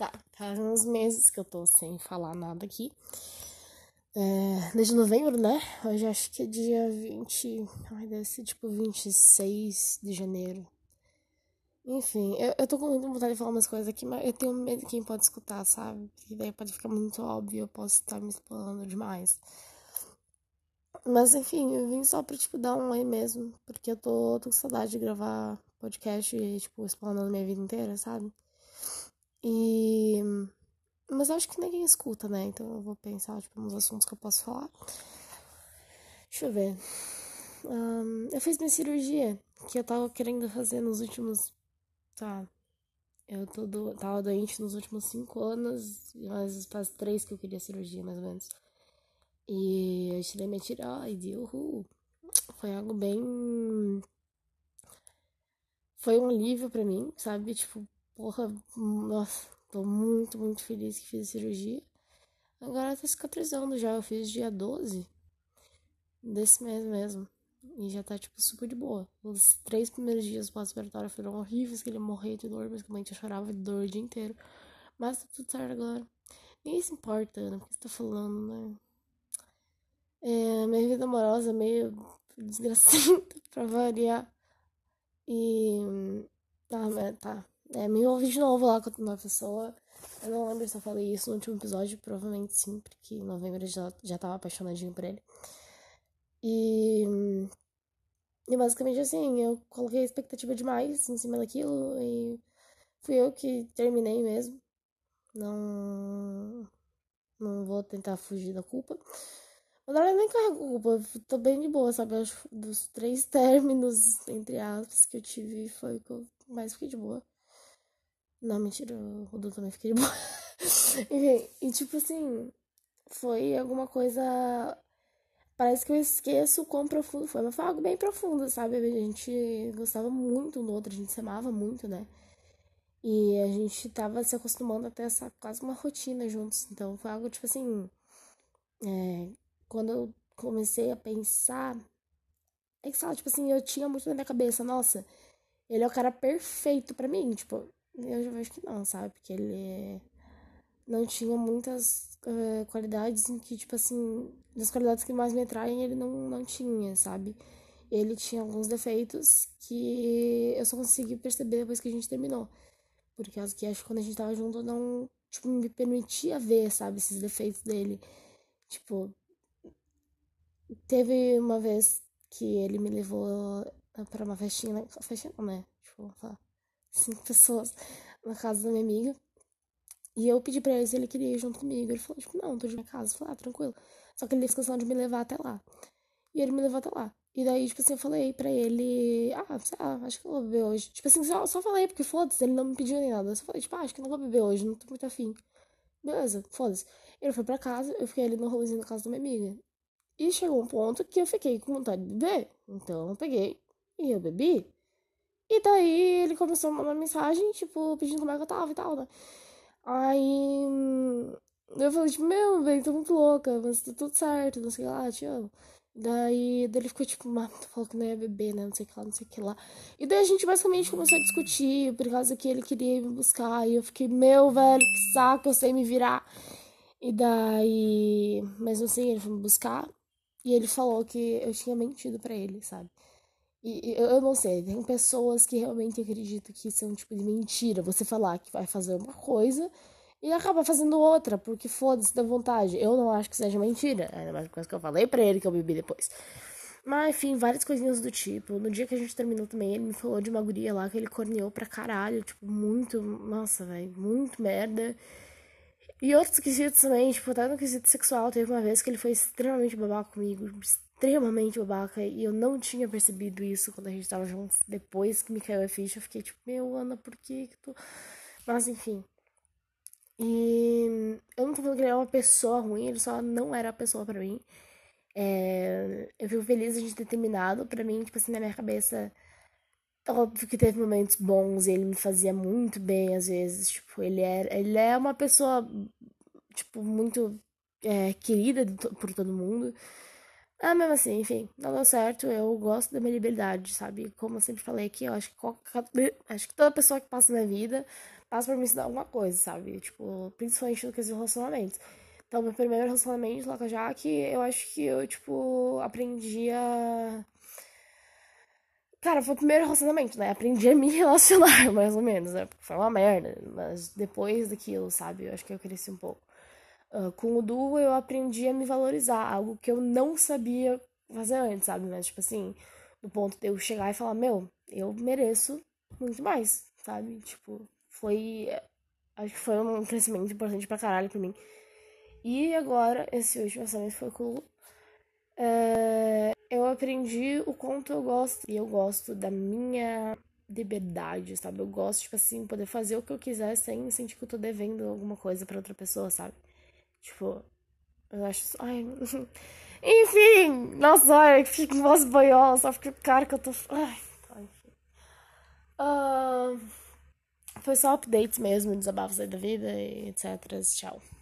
Tá, faz uns meses que eu tô sem falar nada aqui. É, desde novembro, né? Hoje acho que é dia 20. Ai, deve ser tipo 26 de janeiro. Enfim, eu, eu tô com muita vontade de falar umas coisas aqui, mas eu tenho medo de quem pode escutar, sabe? Porque daí pode ficar muito óbvio, eu posso estar me explorando demais. Mas enfim, eu vim só pra, tipo, dar um oi mesmo. Porque eu tô, tô com saudade de gravar podcast e, tipo, explanando minha vida inteira, sabe? E. Mas acho que ninguém escuta, né? Então eu vou pensar, tipo, nos assuntos que eu posso falar. Deixa eu ver. Um, eu fiz minha cirurgia, que eu tava querendo fazer nos últimos. Tá. Eu tô do... tava doente nos últimos cinco anos, mas faz três que eu queria cirurgia, mais ou menos. E eu tirei minha tiroide, uhul. Foi algo bem. Foi um alívio para mim, sabe? Tipo, porra, nossa, tô muito, muito feliz que fiz a cirurgia. Agora tá cicatrizando já, eu fiz dia 12 desse mês mesmo. E já tá, tipo, super de boa. Os três primeiros dias pós-operatório foram horríveis, que ele morreu de dor, basicamente eu chorava de dor o dia inteiro. Mas tá tudo certo agora. Ninguém se importa, Ana, porque você tá falando, né? É, minha vida amorosa é meio desgracenta pra variar. E. Ah, mas tá. É, me envolvi de novo lá com uma pessoa. Eu não lembro se eu falei isso no último episódio, provavelmente sim, porque em novembro eu já, já tava apaixonadinho por ele. E. E basicamente assim, eu coloquei expectativa demais em cima daquilo e fui eu que terminei mesmo. Não. Não vou tentar fugir da culpa. Agora eu nem carrego culpa, tô bem de boa, sabe? Acho dos três términos, entre aspas, que eu tive, foi o que eu mais fiquei de boa. Não, mentira, o Rodolfo também fiquei de boa. Enfim, e tipo assim, foi alguma coisa. Parece que eu esqueço o quão profundo foi, mas foi algo bem profundo, sabe? A gente gostava muito um do outro, a gente se amava muito, né? E a gente tava se acostumando a ter essa quase uma rotina juntos. Então foi algo tipo assim. É, quando eu comecei a pensar, é que sabe, tipo assim, eu tinha muito na minha cabeça, nossa, ele é o cara perfeito para mim, tipo, eu já vejo que não, sabe? Porque ele não tinha muitas uh, qualidades em que, tipo assim, das qualidades que mais me atraem, ele não, não tinha, sabe? Ele tinha alguns defeitos que eu só consegui perceber depois que a gente terminou. Por causa que acho que quando a gente tava junto, não, tipo, me permitia ver, sabe, esses defeitos dele. Tipo, Teve uma vez que ele me levou para uma festinha, festinha não, né? Tipo, cinco pessoas na casa da minha amiga. E eu pedi pra ele se ele queria ir junto comigo. Ele falou, tipo, não, tô de minha casa. Eu falei, ah, tranquilo. Só que ele fez questão de me levar até lá. E ele me levou até lá. E daí, tipo assim, eu falei pra ele, ah, sei lá, acho que eu vou beber hoje. Tipo assim, só, só falei, porque foda-se, ele não me pediu nem nada. Eu só falei, tipo, ah, acho que não vou beber hoje, não tô muito afim. Beleza, foda-se. Ele foi pra casa, eu fiquei ali no rolezinho da casa da minha amiga. E chegou um ponto que eu fiquei com vontade de beber. Então eu peguei e eu bebi. E daí ele começou a mandar mensagem, tipo, pedindo como é que eu tava e tal, né? Aí eu falei, tipo, meu, velho, tô muito louca, mas tá tudo certo, não sei lá, te amo. Daí, ele ficou tipo, mano, falou que não ia beber, né? Não sei o que lá, não sei o que lá. E daí a gente basicamente começou a discutir, por causa que ele queria me buscar. E eu fiquei, meu, velho, que saco, eu sei me virar. E daí, mesmo assim, ele foi me buscar. E ele falou que eu tinha mentido para ele, sabe? E, eu não sei, tem pessoas que realmente acreditam que isso é um tipo de mentira. Você falar que vai fazer uma coisa e acaba fazendo outra, porque foda-se da vontade. Eu não acho que seja mentira. Ainda mais coisa que eu falei pra ele que eu bebi depois. Mas, enfim, várias coisinhas do tipo. No dia que a gente terminou também, ele me falou de uma guria lá que ele corneou pra caralho. Tipo, muito. Nossa, velho, muito merda. E outros quesitos também, tipo, até no quesito sexual, teve uma vez que ele foi extremamente babaca comigo, extremamente babaca, e eu não tinha percebido isso quando a gente tava juntos. Depois que me caiu a ficha, eu fiquei tipo, meu, Ana, por que que tu... Mas, enfim. E eu não tô falando que ele é uma pessoa ruim, ele só não era a pessoa para mim. É... Eu fico feliz de ter terminado. Pra mim, tipo assim, na minha cabeça Óbvio que teve momentos bons e ele me fazia muito bem às vezes. Tipo, ele, era, ele é uma pessoa, tipo, muito é, querida por todo mundo. Ah, mesmo assim, enfim, não deu certo. Eu gosto da minha liberdade, sabe? Como eu sempre falei aqui, eu acho que, qualquer, acho que toda pessoa que passa na vida passa por me ensinar alguma coisa, sabe? Tipo, principalmente no que relacionamentos. Então, meu primeiro relacionamento lá com a Jaque, eu acho que eu, tipo, aprendi a. Cara, foi o primeiro relacionamento, né? Aprendi a me relacionar, mais ou menos, né? Porque foi uma merda. Mas depois daquilo, sabe? Eu acho que eu cresci um pouco. Uh, com o duo, eu aprendi a me valorizar, algo que eu não sabia fazer antes, sabe? Mas, tipo assim, no ponto de eu chegar e falar: Meu, eu mereço muito mais, sabe? Tipo, foi. Acho que foi um crescimento importante pra caralho pra mim. E agora, esse último lançamento foi com o é, eu aprendi o quanto eu gosto. E eu gosto da minha liberdade, sabe? Eu gosto, tipo assim, poder fazer o que eu quiser sem sentir que eu tô devendo alguma coisa para outra pessoa, sabe? Tipo, eu acho. Ai. Enfim! Nossa, ai, fico com voz só porque o cara que eu tô. Ai, enfim. Uh, foi só updates mesmo, desabafos aí da vida e etc. Tchau.